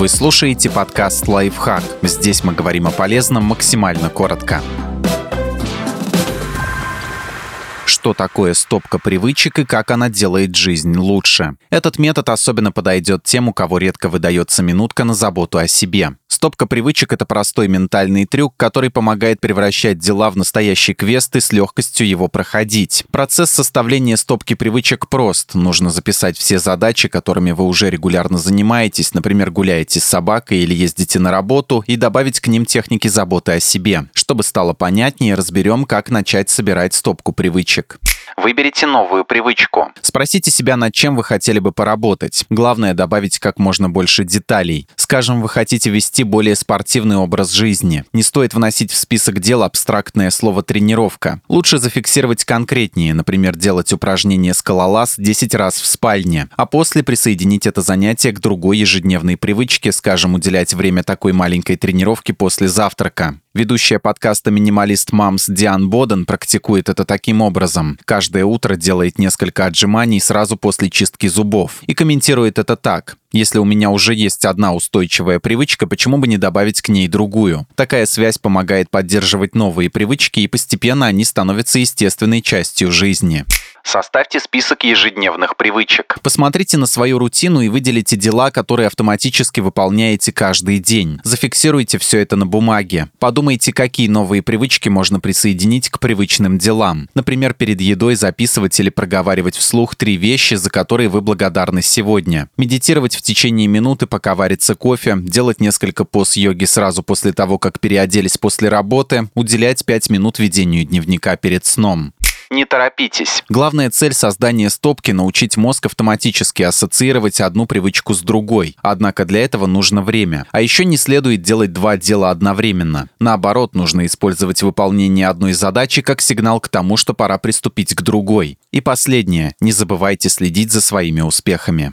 Вы слушаете подкаст «Лайфхак». Здесь мы говорим о полезном максимально коротко. что такое стопка привычек и как она делает жизнь лучше. Этот метод особенно подойдет тем, у кого редко выдается минутка на заботу о себе. Стопка привычек — это простой ментальный трюк, который помогает превращать дела в настоящий квест и с легкостью его проходить. Процесс составления стопки привычек прост. Нужно записать все задачи, которыми вы уже регулярно занимаетесь, например, гуляете с собакой или ездите на работу, и добавить к ним техники заботы о себе. Чтобы стало понятнее, разберем, как начать собирать стопку привычек. Выберите новую привычку. Спросите себя, над чем вы хотели бы поработать. Главное добавить как можно больше деталей. Скажем, вы хотите вести более спортивный образ жизни. Не стоит вносить в список дел абстрактное слово «тренировка». Лучше зафиксировать конкретнее, например, делать упражнение скалолаз 10 раз в спальне, а после присоединить это занятие к другой ежедневной привычке, скажем, уделять время такой маленькой тренировке после завтрака. Ведущая подкаста «Минималист Мамс» Диан Боден практикует это таким образом. Каждое утро делает несколько отжиманий сразу после чистки зубов. И комментирует это так. Если у меня уже есть одна устойчивая привычка, почему бы не добавить к ней другую? Такая связь помогает поддерживать новые привычки, и постепенно они становятся естественной частью жизни. Составьте список ежедневных привычек. Посмотрите на свою рутину и выделите дела, которые автоматически выполняете каждый день. Зафиксируйте все это на бумаге. Подумайте, какие новые привычки можно присоединить к привычным делам. Например, перед едой записывать или проговаривать вслух три вещи, за которые вы благодарны сегодня. Медитировать в течение минуты, пока варится кофе, делать несколько поз йоги сразу после того, как переоделись после работы, уделять 5 минут ведению дневника перед сном не торопитесь. Главная цель создания стопки — научить мозг автоматически ассоциировать одну привычку с другой. Однако для этого нужно время. А еще не следует делать два дела одновременно. Наоборот, нужно использовать выполнение одной задачи как сигнал к тому, что пора приступить к другой. И последнее. Не забывайте следить за своими успехами.